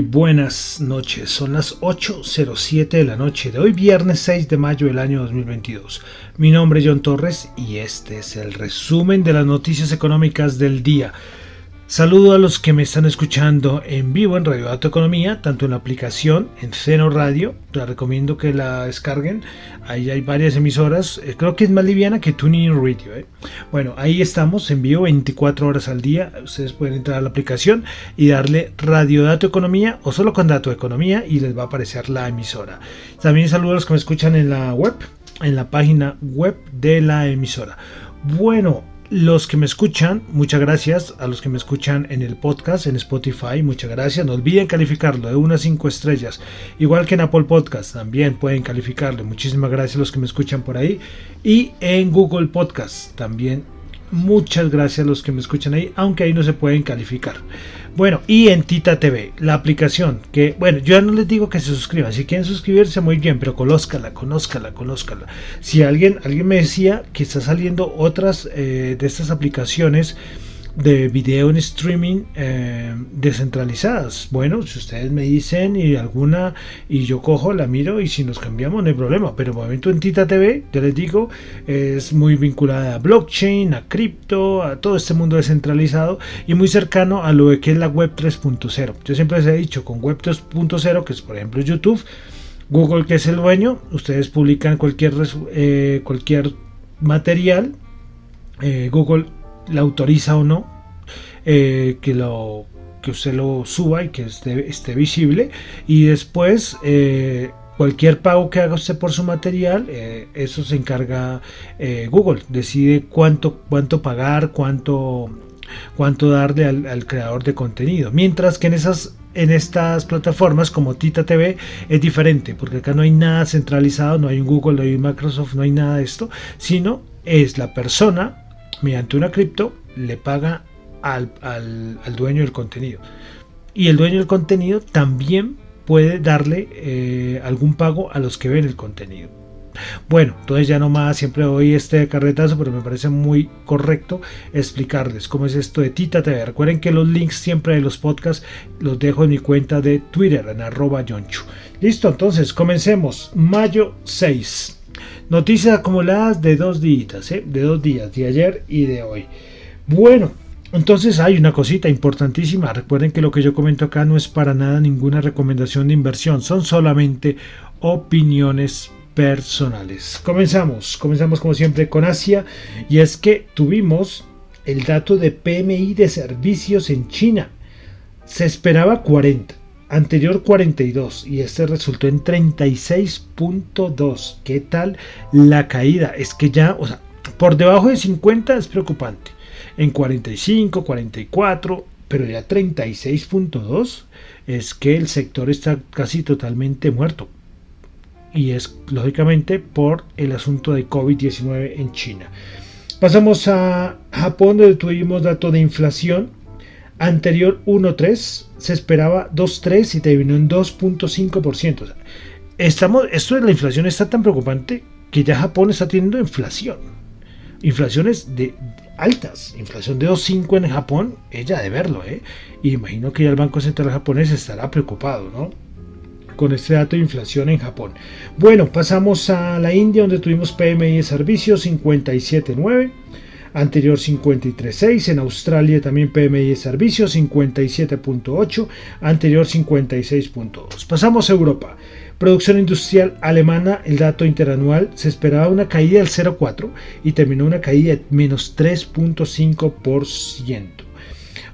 Buenas noches, son las 8.07 de la noche de hoy, viernes 6 de mayo del año 2022. Mi nombre es John Torres y este es el resumen de las noticias económicas del día. Saludo a los que me están escuchando en vivo en Radio Dato Economía, tanto en la aplicación en Ceno Radio, les recomiendo que la descarguen, ahí hay varias emisoras, eh, creo que es más liviana que Tuning Radio. ¿eh? Bueno, ahí estamos en vivo 24 horas al día, ustedes pueden entrar a la aplicación y darle Radio Dato Economía o solo con Dato Economía y les va a aparecer la emisora. También saludo a los que me escuchan en la web, en la página web de la emisora. Bueno, los que me escuchan, muchas gracias. A los que me escuchan en el podcast, en Spotify, muchas gracias. No olviden calificarlo de unas 5 estrellas. Igual que en Apple Podcast, también pueden calificarlo. Muchísimas gracias a los que me escuchan por ahí. Y en Google Podcast, también muchas gracias a los que me escuchan ahí, aunque ahí no se pueden calificar. Bueno, y en Tita TV, la aplicación, que bueno, yo ya no les digo que se suscriban, si quieren suscribirse muy bien, pero conózcala, conózcala, conózcala. Si alguien, alguien me decía que está saliendo otras eh, de estas aplicaciones, de video en streaming eh, descentralizadas. Bueno, si ustedes me dicen y alguna y yo cojo, la miro y si nos cambiamos no hay problema. Pero momento en Tita TV, yo les digo, es muy vinculada a blockchain, a cripto, a todo este mundo descentralizado y muy cercano a lo que es la web 3.0. Yo siempre les he dicho con web 3.0, que es por ejemplo YouTube, Google que es el dueño, ustedes publican cualquier, eh, cualquier material, eh, Google la autoriza o no eh, que lo que usted lo suba y que esté, esté visible. Y después eh, cualquier pago que haga usted por su material eh, eso se encarga Google. Decide cuánto cuánto pagar cuánto cuánto darle al, al, creador de contenido. Mientras que en esas en estas plataformas como Tita TV es diferente porque acá no hay nada centralizado no hay un Google no hay un Microsoft no hay nada de esto sino es la persona mediante una cripto le paga al, dueño del contenido. Y el dueño del contenido también puede darle eh, algún pago a los que ven el contenido. Bueno, entonces ya nomás siempre doy este carretazo, pero me parece muy correcto explicarles cómo es esto de Tita TV. Recuerden que los links siempre de los podcasts los dejo en mi cuenta de Twitter, en arroba yonchu. Listo, entonces comencemos. Mayo 6. Noticias acumuladas de dos días, ¿eh? de dos días, de ayer y de hoy. Bueno, entonces hay una cosita importantísima. Recuerden que lo que yo comento acá no es para nada ninguna recomendación de inversión, son solamente opiniones personales. Comenzamos, comenzamos como siempre con Asia y es que tuvimos el dato de PMI de servicios en China. Se esperaba 40 anterior 42 y este resultó en 36.2. ¿Qué tal la caída? Es que ya, o sea, por debajo de 50 es preocupante. En 45, 44, pero ya 36.2 es que el sector está casi totalmente muerto. Y es lógicamente por el asunto de COVID-19 en China. Pasamos a Japón donde tuvimos dato de inflación anterior 1.3 se esperaba 2.3 y terminó en 2.5%. estamos, esto de la inflación está tan preocupante que ya Japón está teniendo inflación. Inflaciones de, altas. Inflación de 2.5 en Japón, ella de verlo, ¿eh? Y imagino que ya el Banco Central japonés estará preocupado, ¿no? Con este dato de inflación en Japón. Bueno, pasamos a la India, donde tuvimos PMI de servicios 57.9 anterior 53.6, en Australia también PMI de servicios 57.8, anterior 56.2. Pasamos a Europa. Producción industrial alemana, el dato interanual, se esperaba una caída del 0,4 y terminó una caída de menos 3.5%.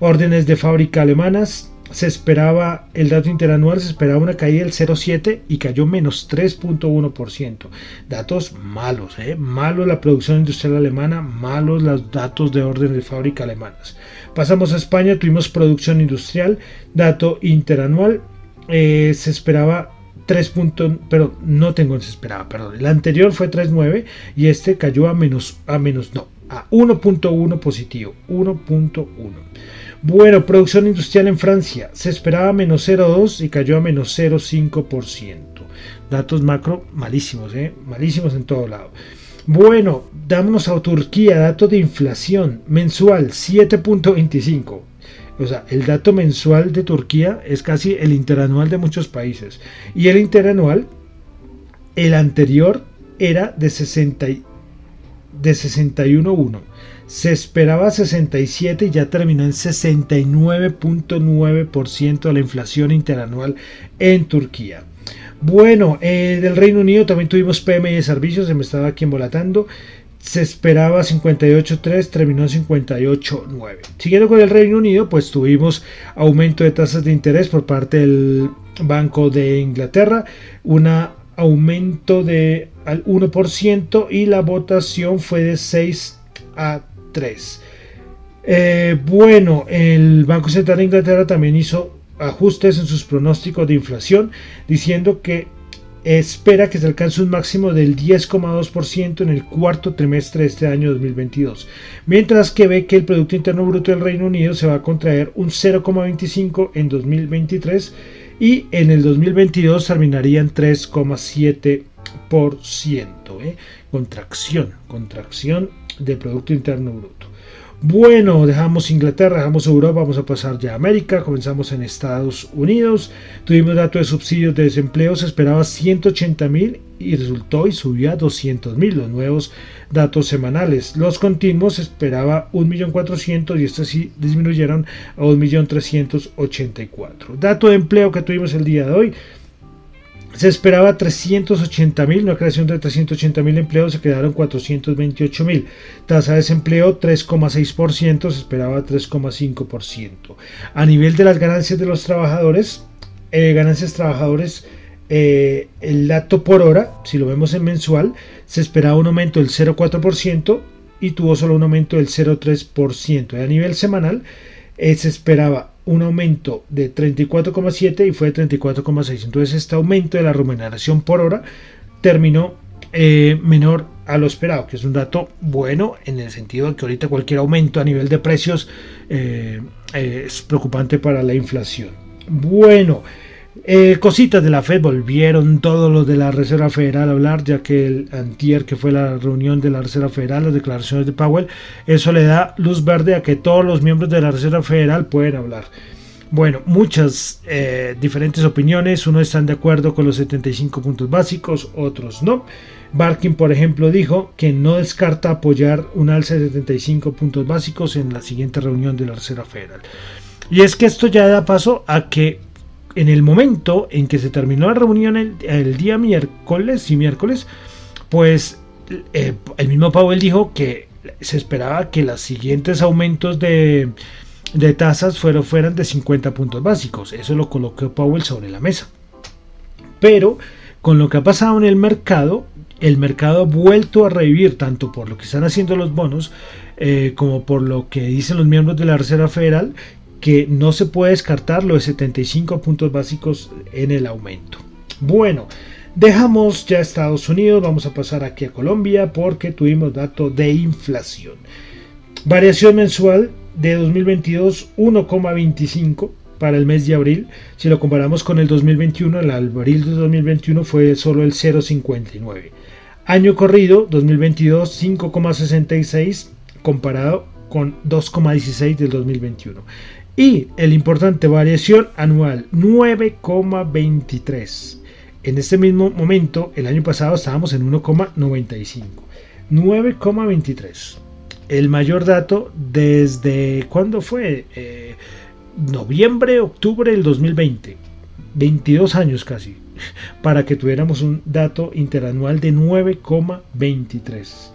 Órdenes de fábrica alemanas, se esperaba, el dato interanual se esperaba una caída del 0,7 y cayó menos 3.1%. Datos malos, ¿eh? malos la producción industrial alemana, malos los datos de orden de fábrica alemanas. Pasamos a España, tuvimos producción industrial, dato interanual, eh, se esperaba 3 pero no tengo se esperaba, perdón. El anterior fue 3.9 y este cayó a menos, a menos, no, a 1.1 positivo, 1.1. Bueno, producción industrial en Francia se esperaba menos 0,2 y cayó a menos 0,5%. Datos macro malísimos, ¿eh? malísimos en todo lado. Bueno, dámonos a Turquía, dato de inflación mensual 7.25. O sea, el dato mensual de Turquía es casi el interanual de muchos países. Y el interanual, el anterior era de, 60, de 61.1. Se esperaba 67 y ya terminó en 69.9% de la inflación interanual en Turquía. Bueno, eh, del Reino Unido también tuvimos PMI de servicios, se me estaba aquí embolatando se esperaba 58.3, terminó en 58.9. Siguiendo con el Reino Unido, pues tuvimos aumento de tasas de interés por parte del Banco de Inglaterra, un aumento de al 1% y la votación fue de 6 a 3. Eh, bueno, el Banco Central de Inglaterra también hizo ajustes en sus pronósticos de inflación, diciendo que espera que se alcance un máximo del 10,2% en el cuarto trimestre de este año 2022, mientras que ve que el Producto Interno Bruto del Reino Unido se va a contraer un 0,25 en 2023 y en el 2022 terminaría en 3,7%. ¿eh? Contracción, contracción del Producto Interno Bruto. Bueno, dejamos Inglaterra, dejamos Europa, vamos a pasar ya a América, comenzamos en Estados Unidos, tuvimos dato de subsidios de desempleo, se esperaba 180 mil y resultó y subió a 200 mil los nuevos datos semanales. Los continuos se esperaba 1.400.000 y estos sí disminuyeron a 1.384. Dato de empleo que tuvimos el día de hoy, se esperaba 380 mil, una creación de 380 mil empleos, se quedaron 428 mil. Tasa de desempleo 3,6%, se esperaba 3,5%. A nivel de las ganancias de los trabajadores, eh, ganancias trabajadores, eh, el dato por hora, si lo vemos en mensual, se esperaba un aumento del 0,4% y tuvo solo un aumento del 0,3%. A nivel semanal, eh, se esperaba un aumento de 34,7 y fue de 34,6. Entonces este aumento de la remuneración por hora terminó eh, menor a lo esperado, que es un dato bueno en el sentido de que ahorita cualquier aumento a nivel de precios eh, es preocupante para la inflación. Bueno, eh, cositas de la Fed, volvieron todos los de la Reserva Federal a hablar, ya que el antier, que fue la reunión de la Reserva Federal, las declaraciones de Powell, eso le da luz verde a que todos los miembros de la Reserva Federal pueden hablar. Bueno, muchas eh, diferentes opiniones, unos están de acuerdo con los 75 puntos básicos, otros no. Barkin, por ejemplo, dijo que no descarta apoyar un alza de 75 puntos básicos en la siguiente reunión de la Reserva Federal. Y es que esto ya da paso a que en el momento en que se terminó la reunión el, día miércoles y miércoles, pues eh, el mismo Powell dijo que se esperaba que los siguientes aumentos de, tasas fueran de 50 puntos básicos. Eso lo colocó Powell sobre la mesa. Pero con lo que ha pasado en el mercado, el mercado ha vuelto a revivir tanto por lo que están haciendo los bonos eh, como por lo que dicen los miembros de la Reserva Federal que no se puede descartar los 75 puntos básicos en el aumento. Bueno, dejamos ya Estados Unidos, vamos a pasar aquí a Colombia porque tuvimos dato de inflación. Variación mensual de 2022 1,25 para el mes de abril. Si lo comparamos con el 2021, el abril de 2021 fue solo el 0,59. Año corrido 2022 5,66 comparado con 2,16 del 2021. Y el importante variación anual 9,23. En este mismo momento, el año pasado estábamos en 1,95. 9,23. El mayor dato desde cuándo fue? Eh, noviembre, octubre del 2020. 22 años casi. Para que tuviéramos un dato interanual de 9,23.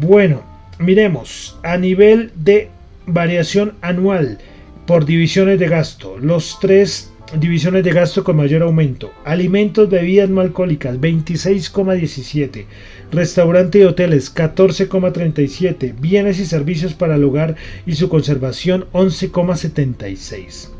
Bueno, miremos a nivel de variación anual por divisiones de gasto, los tres divisiones de gasto con mayor aumento. Alimentos, bebidas no alcohólicas 26,17. Restaurante y hoteles 14,37. Bienes y servicios para el hogar y su conservación 11,76.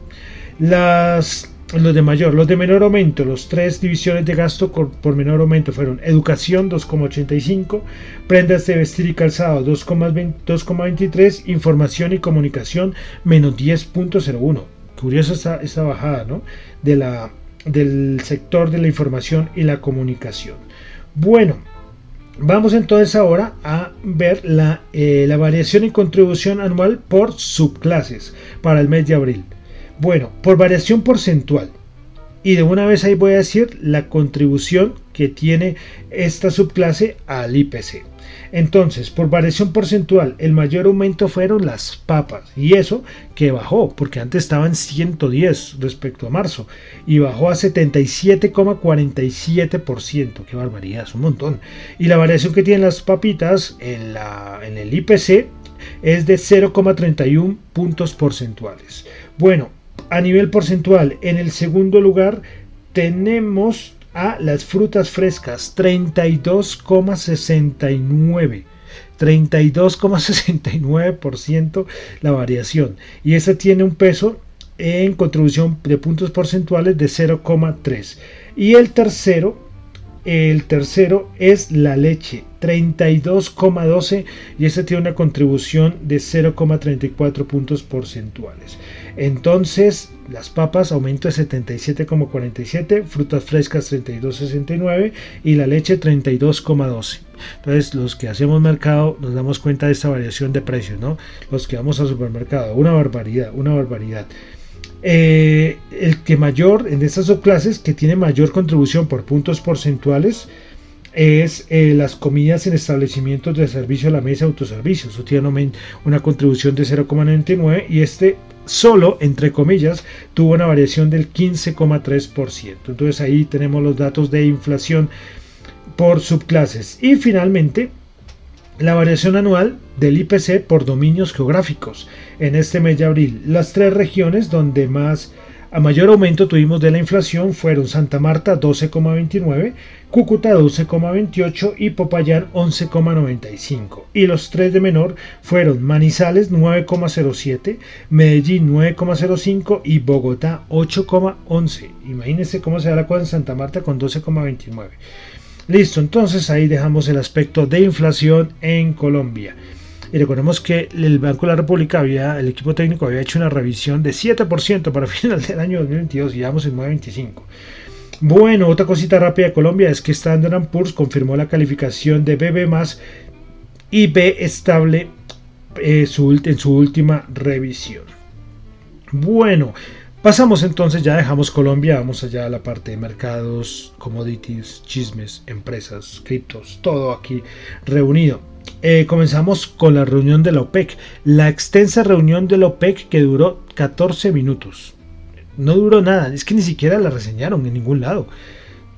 Las los de mayor, los de menor aumento, los tres divisiones de gasto por menor aumento fueron educación 2,85, prendas de vestir y calzado 2,23, información y comunicación menos 10,01. Curiosa esta, bajada ¿no? de la, del sector de la información y la comunicación. Bueno, vamos entonces ahora a ver la, eh, la variación y contribución anual por subclases para el mes de abril. Bueno, por variación porcentual. Y de una vez ahí voy a decir la contribución que tiene esta subclase al IPC. Entonces, por variación porcentual, el mayor aumento fueron las papas. Y eso que bajó, porque antes estaban 110 respecto a marzo. Y bajó a 77,47%. Qué barbaridad, es un montón. Y la variación que tienen las papitas en, en el IPC es de 0,31 puntos porcentuales. Bueno, a nivel porcentual, en el segundo lugar tenemos a las frutas frescas, 32,69. 32,69% la variación. Y esa tiene un peso en contribución de puntos porcentuales de 0,3. Y el tercero el tercero es la leche, 32,12 y ese tiene una contribución de 0,34 puntos porcentuales. Entonces, las papas aumento de 77,47, frutas frescas 32,69 y la leche 32,12. Entonces, los que hacemos mercado nos damos cuenta de esta variación de precios, ¿no? Los que vamos al supermercado, una barbaridad, una barbaridad. Eh, el que mayor en estas subclases que tiene mayor contribución por puntos porcentuales es eh, las comidas en establecimientos de servicio a la mesa autoservicio. Eso tiene una contribución de 0,99 y este solo, entre comillas, tuvo una variación del 15,3%. Entonces ahí tenemos los datos de inflación por subclases. Y finalmente, la variación anual del IPC por dominios geográficos en este mes de abril. Las tres regiones donde más a mayor aumento tuvimos de la inflación fueron Santa Marta 12,29, Cúcuta 12,28 y Popayán 11,95. Y los tres de menor fueron Manizales 9,07, Medellín 9,05 y Bogotá 8,11. Imagínense cómo se da la cosa en Santa Marta con 12,29. Listo, entonces ahí dejamos el aspecto de inflación en Colombia. Y recordemos que el Banco de la República había, el equipo técnico había hecho una revisión de 7% para final del año 2022 y vamos en 9.25. Bueno, otra cosita rápida de Colombia es que Standard Poor's confirmó la calificación de BB más y B estable eh, en su última revisión. Bueno, Pasamos entonces, ya dejamos Colombia, vamos allá a la parte de mercados, commodities, chismes, empresas, criptos, todo aquí reunido. Eh, comenzamos con la reunión de la OPEC, la extensa reunión de la OPEC que duró 14 minutos. No duró nada, es que ni siquiera la reseñaron en ningún lado.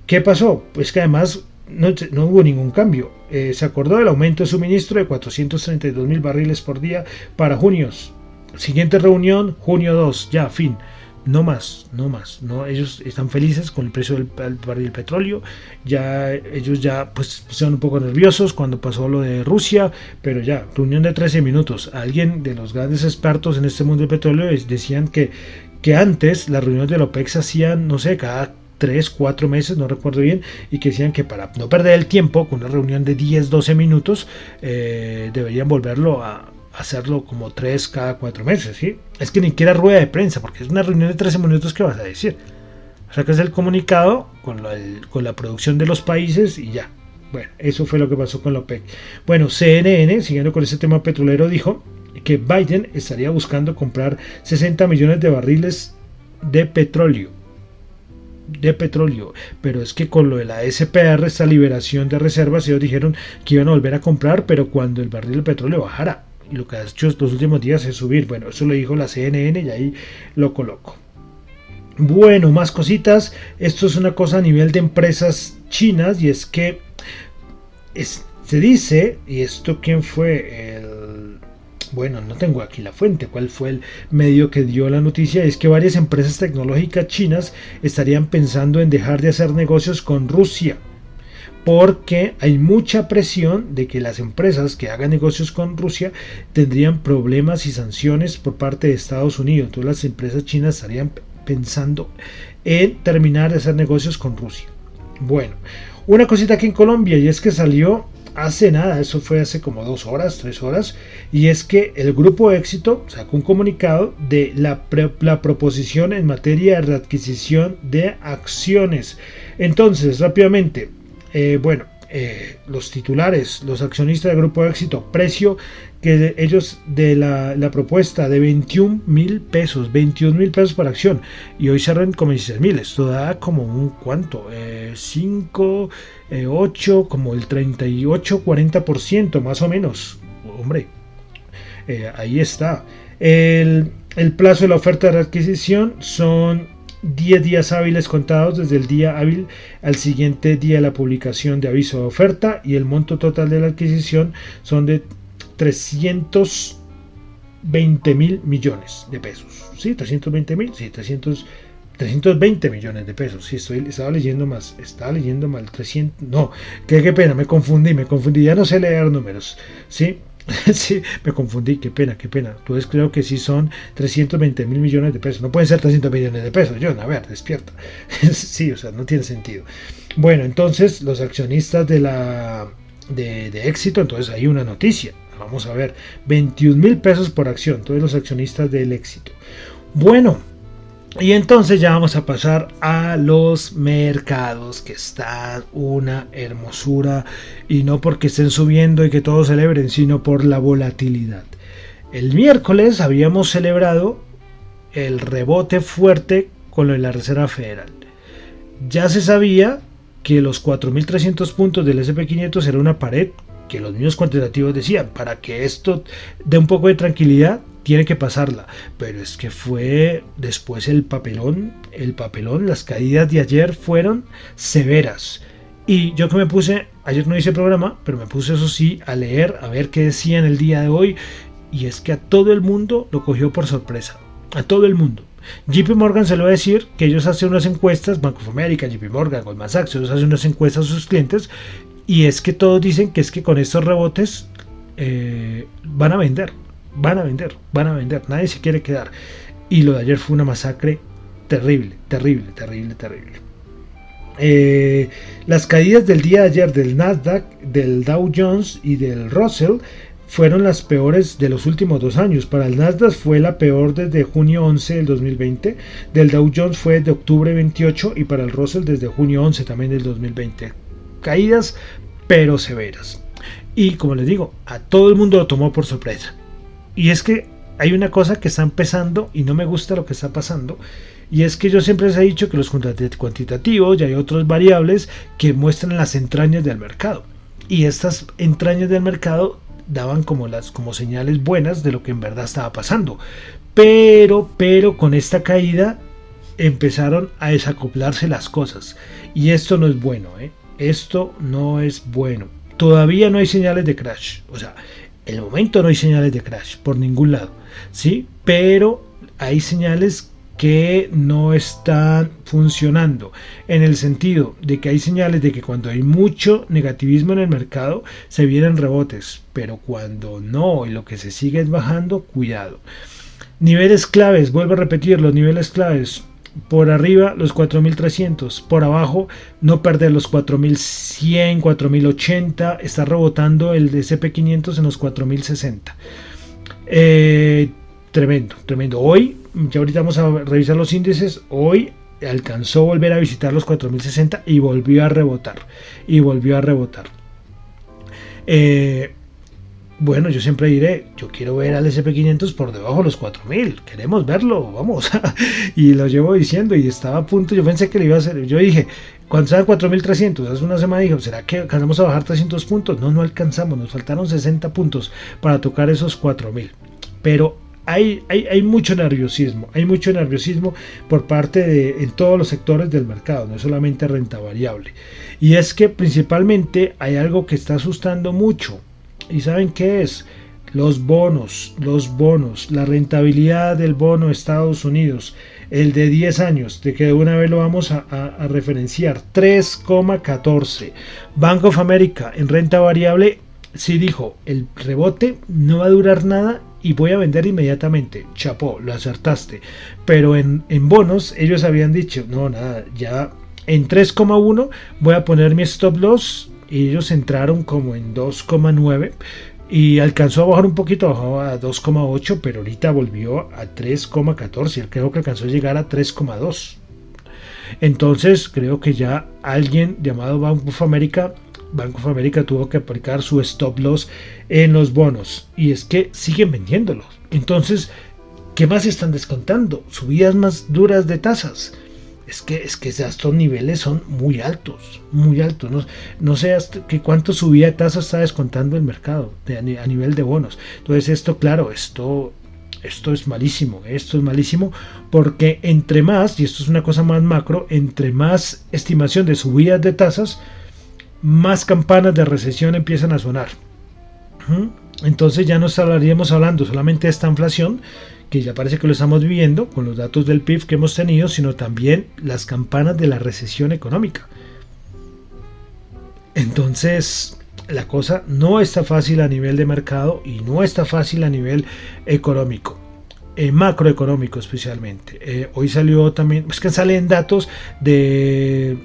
¿Qué pasó? Pues que además no, hubo ningún cambio. Eh, se acordó del aumento de suministro de 432 mil barriles por día para junio. Siguiente reunión, junio 2, ya, fin. No más, no más. No, ellos están felices con el precio del, del petróleo. Ya ellos ya pues son un poco nerviosos cuando pasó lo de Rusia, pero ya reunión de 13 minutos. Alguien de los grandes expertos en este mundo del petróleo decían que que antes las reuniones de la OPEC se hacían, no sé, cada 3, 4 meses, no recuerdo bien, y que decían que para no perder el tiempo con una reunión de 10, 12 minutos, eh, deberían volverlo a, hacerlo como tres cada cuatro meses, ¿sí? Es que ni siquiera rueda de prensa, porque es una reunión de 13 minutos que vas a decir. O sea que es el comunicado con la, con la producción de los países y ya. Bueno, eso fue lo que pasó con la OPEC. Bueno, CNN, siguiendo con ese tema petrolero, dijo que Biden estaría buscando comprar 60 millones de barriles de petróleo. De petróleo, pero es que con lo de la SPR, esta liberación de reservas, ellos dijeron que iban a volver a comprar, pero cuando el barril de petróleo bajara lo que ha hecho estos últimos días es subir. Bueno, eso lo dijo la CNN y ahí lo coloco. Bueno, más cositas. Esto es una cosa a nivel de empresas chinas y es que se dice, y esto quién fue, el, bueno, no tengo aquí la fuente, cuál fue el medio que dio la noticia, es que varias empresas tecnológicas chinas estarían pensando en dejar de hacer negocios con Rusia porque hay mucha presión de que las empresas que hagan negocios con Rusia tendrían problemas y sanciones por parte de Estados Unidos. Entonces las empresas chinas estarían pensando en terminar de hacer negocios con Rusia. Bueno, una cosita aquí en Colombia y es que salió hace nada, eso fue hace como dos horas, tres horas, y es que el grupo éxito sacó un comunicado de la, la proposición en materia de readquisición de acciones. Entonces, rápidamente, eh, bueno, eh, los titulares, los accionistas del grupo éxito, precio que ellos de la, propuesta de 21 mil pesos, 21 mil pesos por acción, y hoy cerran como 16 mil, esto da como un cuánto, 5, eh, 8, como el 38, 40% más o menos, hombre, ahí está. El, el plazo de la oferta de adquisición son 10 días hábiles contados desde el día hábil al siguiente día de la publicación de aviso de oferta y el monto total de la adquisición son de 320 mil millones de pesos. ¿Sí? 320 mil, sí, 300, 320 millones de pesos. Sí, estoy, estaba leyendo más, estaba leyendo mal, 300, no, qué, qué pena, me confundí, me confundí, ya no sé leer números. ¿Sí? sí, me confundí, qué pena, qué pena. Entonces creo que sí son 320 mil millones de pesos. No pueden ser 300 millones de pesos, John, a ver, despierta. sí, o sea, no tiene sentido. Bueno, entonces los accionistas de la de, de éxito, entonces hay una noticia. Vamos a ver, 21 mil pesos por acción, todos los accionistas del éxito. Bueno, y entonces ya vamos a pasar a los mercados que están una hermosura y no porque estén subiendo y que todos celebren, sino por la volatilidad. El miércoles habíamos celebrado el rebote fuerte con lo de la Reserva Federal. Ya se sabía que los 4.300 puntos del SP500 era una pared que los mismos cuantitativos decían, para que esto dé un poco de tranquilidad, tiene que pasarla. Pero es que fue después el papelón, el papelón, las caídas de ayer fueron severas. Y yo que me puse, ayer no hice programa, pero me puse eso sí a leer, a ver qué decían el día de hoy. Y es que a todo el mundo lo cogió por sorpresa. A todo el mundo. JP Morgan se lo va a decir que ellos hacen unas encuestas, Bank of America, JP Morgan, Goldman Sachs, ellos hacen unas encuestas a sus clientes y es que todos dicen que es que con estos rebotes eh, van a vender van a vender, van a vender, nadie se quiere quedar. Y lo de ayer fue una masacre terrible, terrible, terrible, terrible. Eh, las caídas del día de ayer del Nasdaq, del Dow Jones y del Russell fueron las peores de los últimos dos años. Para el Nasdaq fue la peor desde junio 11 del 2020, del Dow Jones fue de octubre 28 y para el Russell desde junio 11 también del 2020. Caídas pero severas. Y como les digo, a todo el mundo lo tomó por sorpresa. Y es que hay una cosa que está empezando y no me gusta lo que está pasando. Y es que yo siempre les he dicho que los cuantitativos y hay otras variables que muestran las entrañas del mercado. Y estas entrañas del mercado daban como las como señales buenas de lo que en verdad estaba pasando. Pero, pero con esta caída empezaron a desacoplarse las cosas. Y esto no es bueno, ¿eh? Esto no es bueno. Todavía no hay señales de crash. O sea, el momento no hay señales de crash por ningún lado, ¿sí? Pero hay señales que no están funcionando en el sentido de que hay señales de que cuando hay mucho negativismo en el mercado se vienen rebotes, pero cuando no y lo que se sigue es bajando, cuidado. Niveles claves, vuelvo a repetir, los niveles claves por arriba los 4300, por abajo no perder los 4100, 4080, está rebotando el SP500 en los 4060. Eh, tremendo, tremendo. Hoy, ya ahorita vamos a revisar los índices, hoy alcanzó a volver a visitar los 4060 y volvió a rebotar, y volvió a rebotar. Eh, bueno, yo siempre diré, yo quiero ver al SP500 por debajo de los 4000, queremos verlo, vamos. y lo llevo diciendo y estaba a punto, yo pensé que le iba a hacer, yo dije, cuando sea 4300, hace una semana dije, ¿será que alcanzamos a bajar 300 puntos? No, no alcanzamos, nos faltaron 60 puntos para tocar esos 4000. Pero hay, hay, hay, mucho nerviosismo, hay mucho nerviosismo por parte de en todos los sectores del mercado, no solamente renta variable. Y es que principalmente hay algo que está asustando mucho ¿Y saben qué es? los bonos, los bonos, la rentabilidad del bono de Estados Unidos, el de 10 años, de que de una vez lo vamos a, a referenciar, 3,14. Bank of America en renta variable sí dijo, el rebote no va a durar nada y voy a vender inmediatamente. Chapó, lo acertaste. Pero en, en bonos ellos habían dicho, no, nada, ya en 3,1 voy a poner mi stop loss ellos entraron como en 2,9 y alcanzó a bajar un poquito, bajó a 2,8, pero ahorita volvió a 3,14. Creo que alcanzó a llegar a 3,2. Entonces creo que ya alguien llamado Bank of America Banco of America tuvo que aplicar su stop loss en los bonos y es que siguen vendiéndolos. Entonces, ¿qué más están descontando? Subidas más duras de tasas. Es que, es que estos niveles son muy altos, muy altos. No, no sé hasta que cuánto subida de tasas está descontando el mercado a nivel de bonos. Entonces, esto, claro, esto esto es malísimo, esto es malísimo porque entre más, y esto es una cosa más macro, entre más estimación de subidas de tasas, más campanas de recesión empiezan a sonar. Entonces ya no estaríamos hablando solamente de esta inflación, que ya parece que lo estamos viviendo con los datos del PIB que hemos tenido, sino también las campanas de la recesión económica. Entonces, la cosa no está fácil a nivel de mercado y no está fácil a nivel económico. Eh, macroeconómico especialmente. Eh, hoy salió también, es que salen datos de,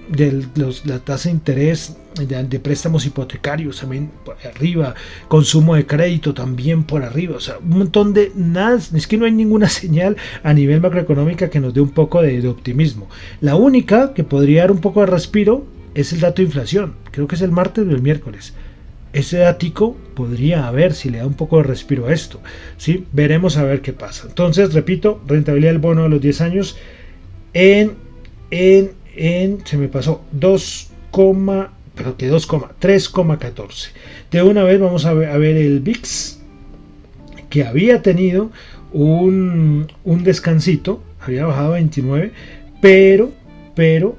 la tasa de interés de, préstamos hipotecarios también por arriba, consumo de crédito también por arriba, o sea, un montón de nada, es que no hay ninguna señal a nivel macroeconómica que nos dé un poco de, de optimismo. La única que podría dar un poco de respiro es el dato de inflación, creo que es el martes o el miércoles ese ático podría haber si le da un poco de respiro a esto. ¿sí? Veremos a ver qué pasa. Entonces, repito, rentabilidad del bono a los 10 años en, en, en se me pasó 2, pero que 2, 3,14. De una vez vamos a ver, a ver el VIX que había tenido un, un descansito, había bajado a 29, pero, pero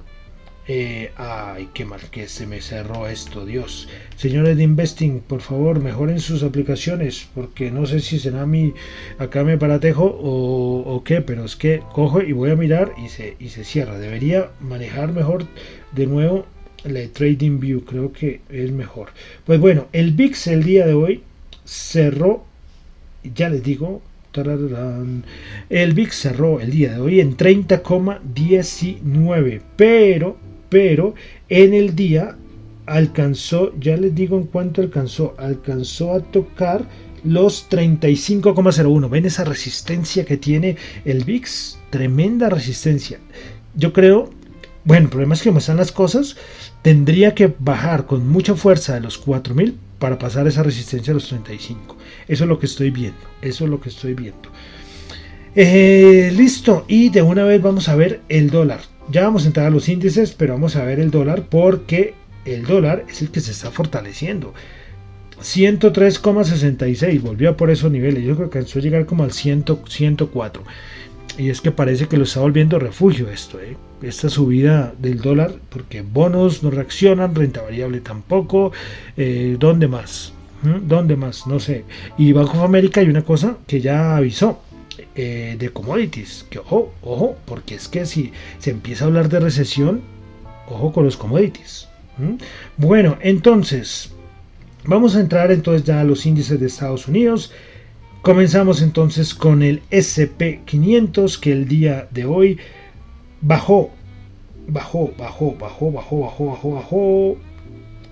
eh, ay, qué mal que se me cerró esto, Dios. Señores de Investing, por favor, mejoren sus aplicaciones, porque no sé si será mi acá me paratejo o, qué, pero es que cojo y voy a mirar y se, y se cierra. Debería manejar mejor de nuevo la Trading View, creo que es mejor. Pues bueno, el VIX el día de hoy cerró, ya les digo, el VIX cerró el día de hoy en 30,19, pero pero en el día alcanzó, ya les digo en cuánto alcanzó, alcanzó a tocar los 35,01. ¿Ven esa resistencia que tiene el VIX? Tremenda resistencia. Yo creo, bueno, el problema es que como están las cosas, tendría que bajar con mucha fuerza de los 4000 para pasar esa resistencia a los 35. Eso es lo que estoy viendo. Eso es lo que estoy viendo. Eh, listo. Y de una vez vamos a ver el dólar. Ya vamos a entrar a los índices, pero vamos a ver el dólar porque el dólar es el que se está fortaleciendo. 103,66 volvió por esos niveles. Yo creo que alcanzó a llegar como al 100, 104. Y es que parece que lo está volviendo refugio esto, ¿eh? esta subida del dólar, porque bonos no reaccionan, renta variable tampoco. Eh, ¿Dónde más? ¿Mm? ¿Dónde más? No sé. Y Banco de América hay una cosa que ya avisó. Eh, de commodities. Que ojo, ojo, porque es que si se empieza a hablar de recesión, ojo con los commodities. Bueno, entonces, vamos a entrar entonces ya a los índices de Estados Unidos. Comenzamos entonces con el SP500 que el día de hoy bajó, bajó, bajó, bajó, bajó, bajó, bajó, bajó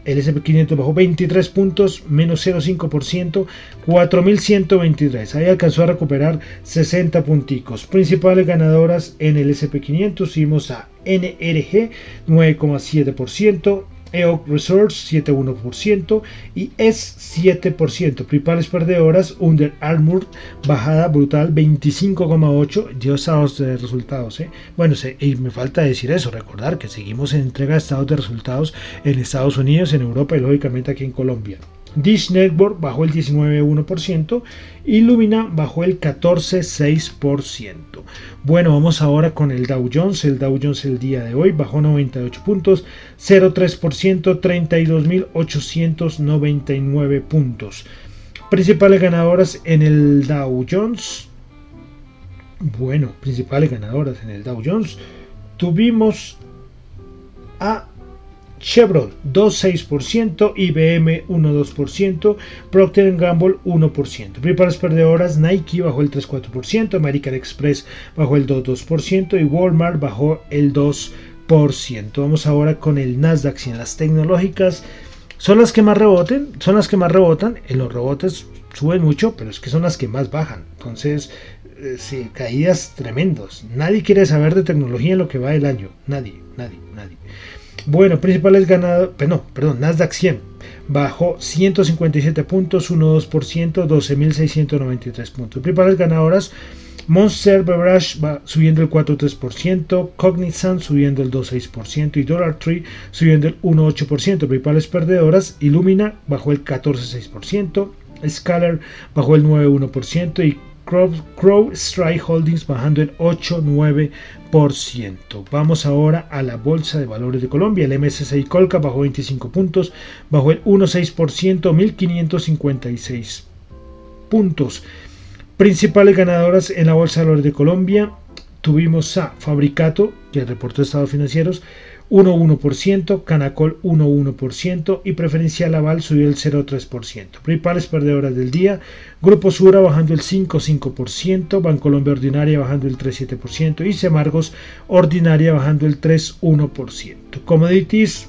el SP500 bajó 23 puntos, menos 0,5%, 4.123. Ahí alcanzó a recuperar 60 punticos. Principales ganadoras en el SP500 fuimos a NRG 9,7%, EOC Research 7,1% y es 7%. Principales perdedoras, Under Armour, bajada brutal 25,8%. Dio estados de resultados. ¿eh? Bueno, y me falta decir eso, recordar que seguimos en entrega de estados de resultados en Estados Unidos, en Europa y lógicamente aquí en Colombia. Dish Network bajó el 19,1% y Lumina bajó el 14,6%. Bueno, vamos ahora con el Dow Jones. El Dow Jones el día de hoy bajó 98 puntos, 0,3%, 32.899 puntos. Principales ganadoras en el Dow Jones. Bueno, principales ganadoras en el Dow Jones. Tuvimos a Chevron 2,6%, IBM 1,2%, Procter Gamble 1%. Principales perdedoras, Nike bajó el 3,4%, American Express bajó el 2,2% y Walmart bajó el 2%. Vamos ahora con el Nasdaq en las tecnológicas. Son las que más reboten, son las que más rebotan. En los rebotes suben mucho, pero es que son las que más bajan. Entonces, eh, caídas tremendos. Nadie quiere saber de tecnología en lo que va el año. Nadie, nadie, nadie. Bueno, principales ganados, no, perdón, Nasdaq 100 bajó 157 puntos, 1,2%, 12.693 puntos. Principales ganadoras, Monster Beverage va subiendo el 4,3%, Cognizant subiendo el 2,6% y Dollar Tree subiendo el 1,8%. Principales perdedoras, Illumina bajó el 14,6%, Scalar bajó el 9,1% y Crow, Strike Holdings bajando el 8,9%. Vamos ahora a la Bolsa de Valores de Colombia. El MSCI Colca bajó 25 puntos, bajó el 1,6%, 1.556 puntos. Principales ganadoras en la Bolsa de Valores de Colombia. Tuvimos a Fabricato, que reportó estados financieros, 1,1%, Canacol 1,1% y Preferencial Aval subió el 0,3%. Principales perdedoras del día, Grupo Sura bajando el 5,5%, Bancolombia Ordinaria bajando el 3,7% y Semargos Ordinaria bajando el 3,1%. Commodities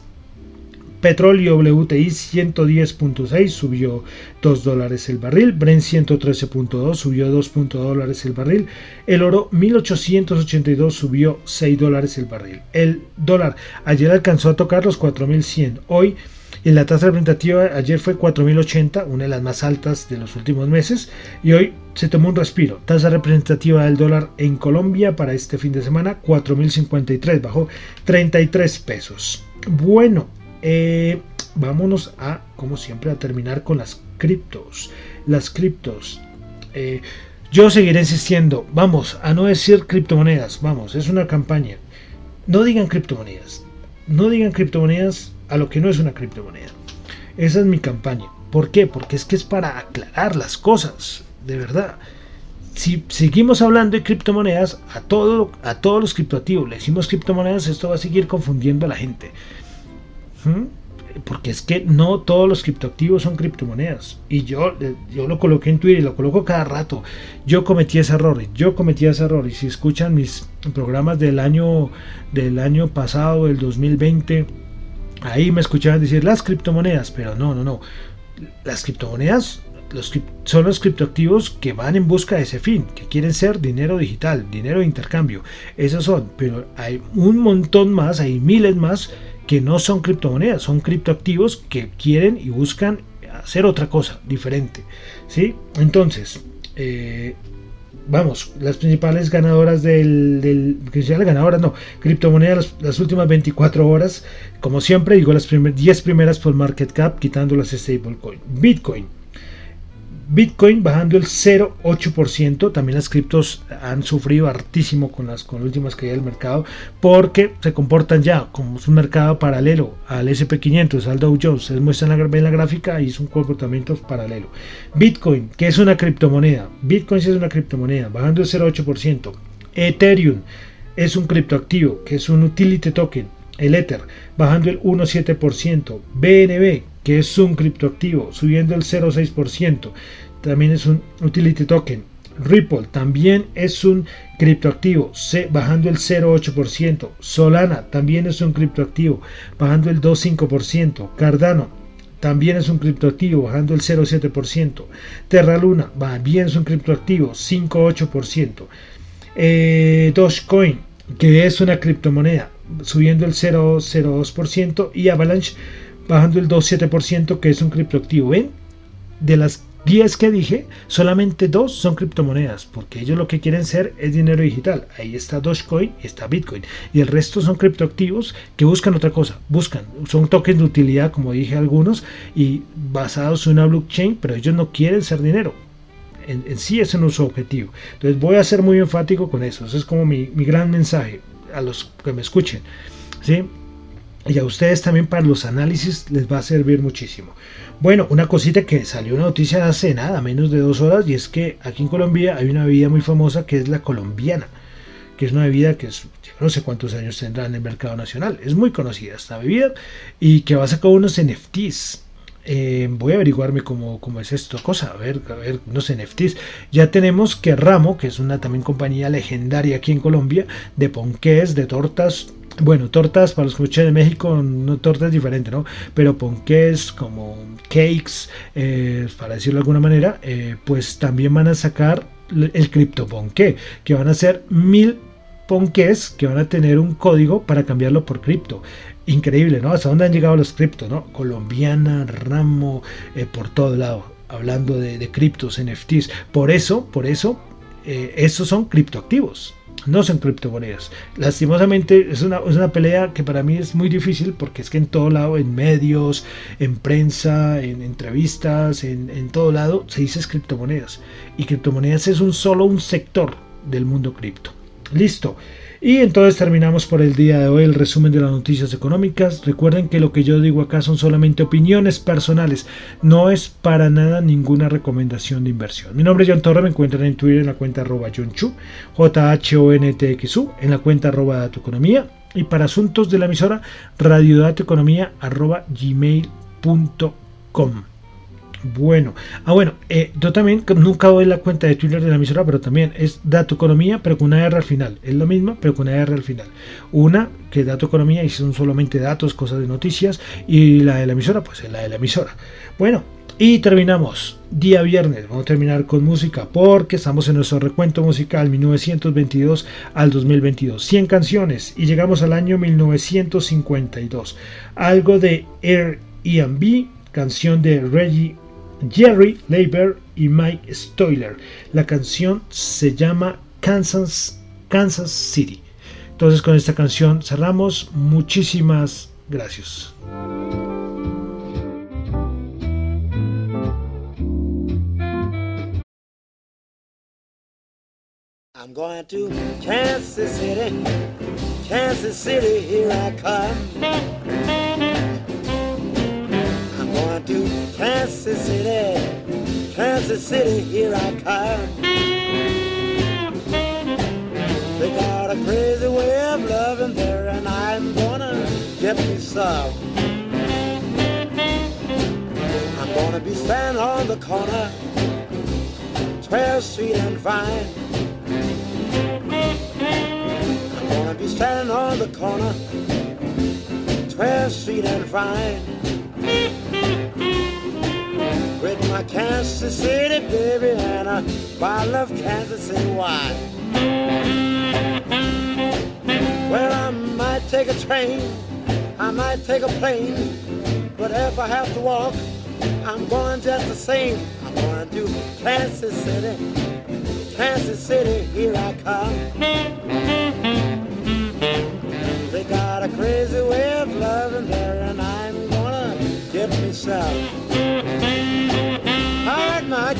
Petróleo WTI 110.6 subió 2 dólares el barril. Brent 113.2 subió 2.2 dólares el barril. El oro 1882 subió 6 dólares el barril. El dólar ayer alcanzó a tocar los 4100. Hoy en la tasa representativa ayer fue 4080, una de las más altas de los últimos meses. Y hoy se tomó un respiro. Tasa representativa del dólar en Colombia para este fin de semana 4053, bajó 33 pesos. Bueno, eh, vámonos a, como siempre, a terminar con las criptos. Las criptos. Eh, yo seguiré insistiendo, vamos, a no decir criptomonedas, vamos, es una campaña. No digan criptomonedas. No digan criptomonedas a lo que no es una criptomoneda. Esa es mi campaña. ¿Por qué? Porque es que es para aclarar las cosas, de verdad. Si seguimos hablando de criptomonedas, a, todo, a todos los criptoactivos le decimos criptomonedas, esto va a seguir confundiendo a la gente. Porque es que no todos los criptoactivos son criptomonedas. Y yo, yo lo coloqué en Twitter y lo coloco cada rato. Yo cometí ese error. Yo cometí ese error. Y si escuchan mis programas del año, del año pasado, del 2020, ahí me escuchaban decir las criptomonedas. Pero no, no, no. Las criptomonedas los, son los criptoactivos que van en busca de ese fin, que quieren ser dinero digital, dinero de intercambio. Esos son, pero hay un montón más, hay miles más que no son criptomonedas, son criptoactivos que quieren y buscan hacer otra cosa diferente. ¿sí? Entonces, eh, vamos, las principales ganadoras del, del ganadoras no, criptomonedas las, últimas 24 horas, como siempre digo, las 10 primeras por market cap, quitando las stablecoin. Bitcoin, Bitcoin bajando el 0,8%. También las criptos han sufrido hartísimo con las, con últimas caídas del mercado porque se comportan ya como un mercado paralelo al SP500, al Dow Jones. Se muestra en la, en la gráfica y es un comportamiento paralelo. Bitcoin, que es una criptomoneda. Bitcoin es una criptomoneda, bajando el 0,8%. Ethereum es un criptoactivo, que es un utility token. El Ether bajando el 1,7%. BNB que es un criptoactivo, subiendo el 0,6%. También es un utility token. Ripple también es un criptoactivo, bajando el 0,8%. Solana también es un criptoactivo, bajando el 2,5%. Cardano también es un criptoactivo, bajando el 0,7%. Terra Luna también es un criptoactivo, 5,8%. Eh, Dogecoin, que es una criptomoneda, subiendo el 0,02%. Y Avalanche bajando el 2,7% que es un criptoactivo. ¿Ven? De las 10 que dije, solamente dos son criptomonedas, porque ellos lo que quieren ser es dinero digital. Ahí está Dogecoin y está Bitcoin. Y el resto son criptoactivos que buscan otra cosa. Buscan, son tokens de utilidad, como dije algunos, y basados en una blockchain, pero ellos no quieren ser dinero. En, sí ese no es su objetivo. Entonces voy a ser muy enfático con eso. Ese es como mi, mi gran mensaje a los que me escuchen. ¿sí? Y a ustedes también para los análisis les va a servir muchísimo. Bueno, una cosita que salió una noticia hace nada, menos de dos horas, y es que aquí en Colombia hay una bebida muy famosa que es la colombiana, que es una bebida que no sé cuántos años tendrá en el mercado nacional, es muy conocida esta bebida y que va a sacar unos NFTs. Eh, voy a averiguarme cómo, cómo, es esto cosa, a ver, a ver, unos NFTs. Ya tenemos que Ramo, que es una también compañía legendaria aquí en Colombia, de ponqués, de tortas, bueno, tortas para los que de México, no tortas diferentes, ¿no? Pero ponqués, como cakes, eh, para decirlo de alguna manera, eh, pues también van a sacar el cripto ponqué, que van a ser mil ponqués que van a tener un código para cambiarlo por cripto. Increíble, ¿no? Hasta dónde han llegado los criptos, ¿no? Colombiana, ramo, eh, por todo lado, hablando de, de criptos, NFTs. Por eso, por eso, estos son criptoactivos no son criptomonedas. Lastimosamente es una, es una, pelea que para mí es muy difícil porque es que en todo lado, en medios, en prensa, en entrevistas, en, en todo lado, se dice criptomonedas. Y criptomonedas es un solo un sector del mundo cripto. Listo. Y entonces terminamos por el día de hoy el resumen de las noticias económicas. Recuerden que lo que yo digo acá son solamente opiniones personales, no es para nada ninguna recomendación de inversión. Mi nombre es John Torre, me encuentran en Twitter en la cuenta arroba John Chu, j h o n t x -U, en la cuenta arroba Dato Economía y para asuntos de la emisora radiodatoeconomía arroba gmail.com. Bueno, ah bueno, eh, yo también nunca doy la cuenta de Twitter de la emisora, pero también es Dato Economía, pero con una R al final. Es lo mismo, pero con una R al final. Una que es Dato Economía y son solamente datos, cosas de noticias, y la de la emisora, pues es la de la emisora. Bueno, y terminamos día viernes. Vamos a terminar con música porque estamos en nuestro recuento musical 1922 al 2022. 100 canciones y llegamos al año 1952. Algo de Air B, canción de Reggie Jerry Leiber y Mike Stoiler. La canción se llama Kansas, Kansas City. Entonces con esta canción cerramos. Muchísimas gracias. I'm going to Kansas City, Kansas City, here I come. Going to Kansas City, Kansas City, here I come. They got a crazy way of loving there, and I'm gonna get me some. I'm gonna be standing on the corner, 12th Street and Vine. I'm gonna be standing on the corner, 12th Street and Vine with my Kansas City baby and a bottle of Kansas City wine. Well, I might take a train, I might take a plane, but if I have to walk, I'm going just the same. I'm going to Kansas City, Kansas City, here I come. They got a crazy way of loving there, and I'm yourself. All right, much.